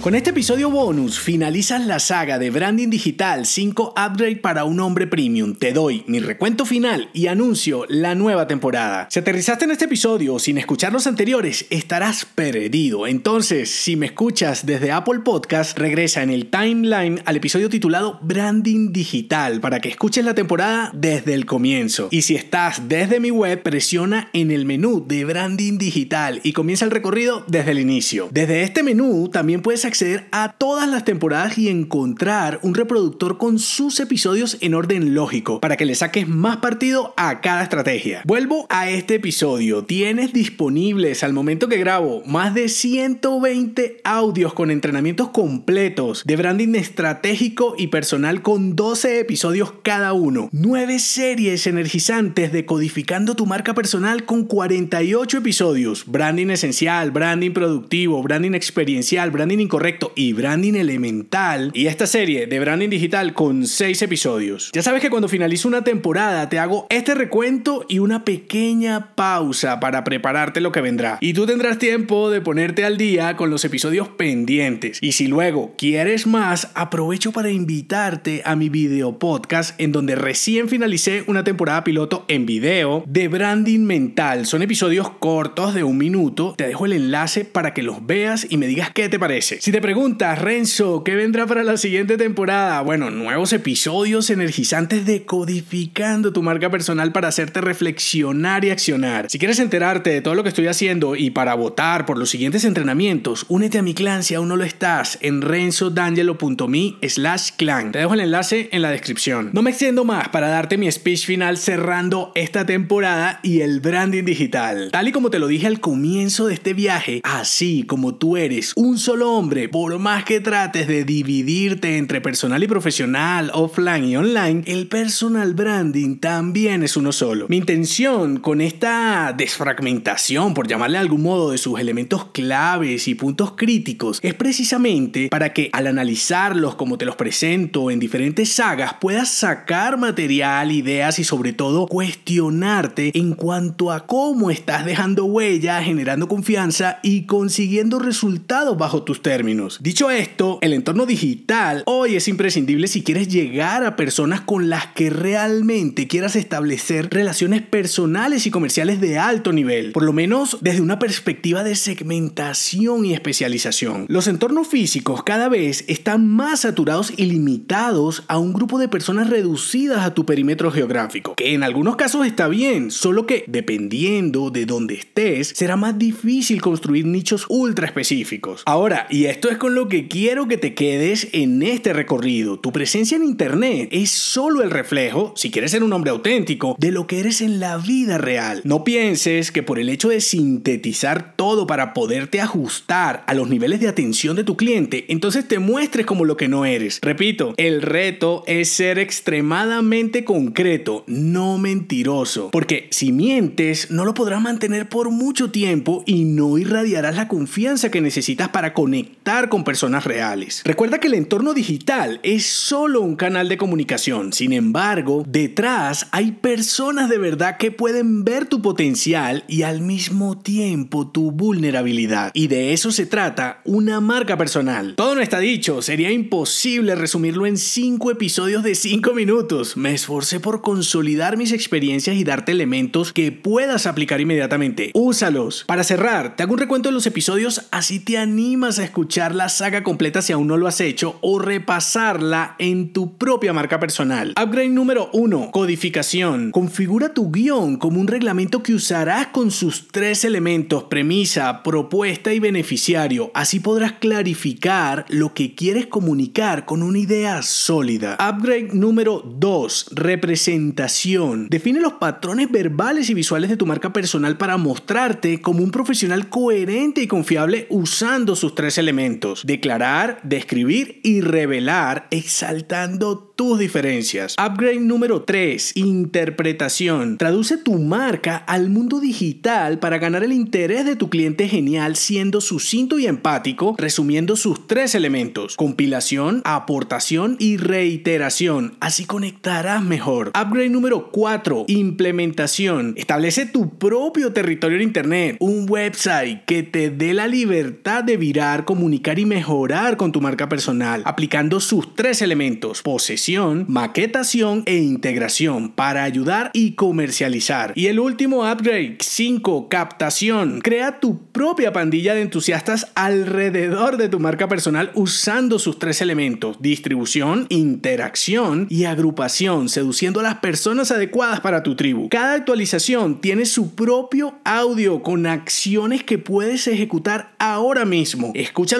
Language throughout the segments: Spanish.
Con este episodio bonus finalizas la saga de Branding Digital 5 Upgrade para un hombre premium. Te doy mi recuento final y anuncio la nueva temporada. Si aterrizaste en este episodio sin escuchar los anteriores, estarás perdido. Entonces, si me escuchas desde Apple Podcast, regresa en el timeline al episodio titulado Branding Digital para que escuches la temporada desde el comienzo. Y si estás desde mi web, presiona en el menú de Branding Digital y comienza el recorrido desde el inicio. Desde este menú también puedes acceder a todas las temporadas y encontrar un reproductor con sus episodios en orden lógico para que le saques más partido a cada estrategia. Vuelvo a este episodio. Tienes disponibles al momento que grabo más de 120 audios con entrenamientos completos de branding estratégico y personal con 12 episodios cada uno. 9 series energizantes de codificando tu marca personal con 48 episodios. Branding esencial, branding productivo, branding experiencial, branding incorrecto correcto y branding elemental y esta serie de branding digital con 6 episodios. Ya sabes que cuando finalizo una temporada te hago este recuento y una pequeña pausa para prepararte lo que vendrá. Y tú tendrás tiempo de ponerte al día con los episodios pendientes. Y si luego quieres más, aprovecho para invitarte a mi video podcast en donde recién finalicé una temporada piloto en video de branding mental. Son episodios cortos de un minuto. Te dejo el enlace para que los veas y me digas qué te parece. Si te preguntas, Renzo, ¿qué vendrá para la siguiente temporada? Bueno, nuevos episodios energizantes de codificando tu marca personal para hacerte reflexionar y accionar. Si quieres enterarte de todo lo que estoy haciendo y para votar por los siguientes entrenamientos, únete a mi clan si aún no lo estás en renzodangelo.me slash clan. Te dejo el enlace en la descripción. No me extiendo más para darte mi speech final cerrando esta temporada y el branding digital. Tal y como te lo dije al comienzo de este viaje, así como tú eres un solo hombre, por más que trates de dividirte entre personal y profesional, offline y online, el personal branding también es uno solo. Mi intención con esta desfragmentación, por llamarle de algún modo, de sus elementos claves y puntos críticos, es precisamente para que al analizarlos como te los presento en diferentes sagas, puedas sacar material, ideas y sobre todo cuestionarte en cuanto a cómo estás dejando huella, generando confianza y consiguiendo resultados bajo tus términos. Dicho esto, el entorno digital hoy es imprescindible si quieres llegar a personas con las que realmente quieras establecer relaciones personales y comerciales de alto nivel, por lo menos desde una perspectiva de segmentación y especialización. Los entornos físicos cada vez están más saturados y limitados a un grupo de personas reducidas a tu perímetro geográfico, que en algunos casos está bien, solo que dependiendo de dónde estés, será más difícil construir nichos ultra específicos. Ahora, y esto es con lo que quiero que te quedes en este recorrido. Tu presencia en Internet es solo el reflejo, si quieres ser un hombre auténtico, de lo que eres en la vida real. No pienses que por el hecho de sintetizar todo para poderte ajustar a los niveles de atención de tu cliente, entonces te muestres como lo que no eres. Repito, el reto es ser extremadamente concreto, no mentiroso. Porque si mientes, no lo podrás mantener por mucho tiempo y no irradiarás la confianza que necesitas para conectar con personas reales. Recuerda que el entorno digital es solo un canal de comunicación. Sin embargo, detrás hay personas de verdad que pueden ver tu potencial y al mismo tiempo tu vulnerabilidad. Y de eso se trata una marca personal. Todo no está dicho, sería imposible resumirlo en 5 episodios de 5 minutos. Me esforcé por consolidar mis experiencias y darte elementos que puedas aplicar inmediatamente. Úsalos. Para cerrar, te hago un recuento de los episodios así te animas a escuchar la saga completa si aún no lo has hecho o repasarla en tu propia marca personal. Upgrade número 1. Codificación. Configura tu guion como un reglamento que usarás con sus tres elementos, premisa, propuesta y beneficiario. Así podrás clarificar lo que quieres comunicar con una idea sólida. Upgrade número 2. Representación. Define los patrones verbales y visuales de tu marca personal para mostrarte como un profesional coherente y confiable usando sus tres elementos declarar, describir y revelar, exaltando tus diferencias. Upgrade número 3, interpretación. Traduce tu marca al mundo digital para ganar el interés de tu cliente genial siendo sucinto y empático, resumiendo sus tres elementos, compilación, aportación y reiteración. Así conectarás mejor. Upgrade número 4, implementación. Establece tu propio territorio en Internet, un website que te dé la libertad de virar, comunicar y mejorar con tu marca personal, aplicando sus tres elementos, posesión, maquetación e integración para ayudar y comercializar. Y el último upgrade, 5. Captación. Crea tu propia pandilla de entusiastas alrededor de tu marca personal usando sus tres elementos, distribución, interacción y agrupación, seduciendo a las personas adecuadas para tu tribu. Cada actualización tiene su propio audio con acciones que puedes ejecutar ahora mismo.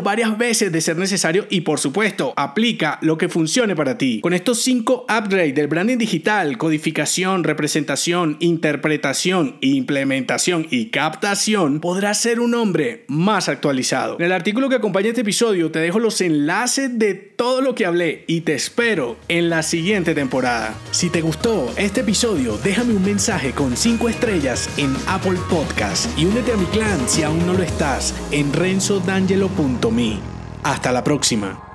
Varias veces de ser necesario y por supuesto, aplica lo que funcione para ti. Con estos cinco upgrades del branding digital, codificación, representación, interpretación, implementación y captación, podrás ser un hombre más actualizado. En el artículo que acompaña este episodio te dejo los enlaces de todo lo que hablé y te espero en la siguiente temporada. Si te gustó este episodio, déjame un mensaje con 5 estrellas en Apple Podcast y únete a mi clan si aún no lo estás en renzodangelo.me. Hasta la próxima.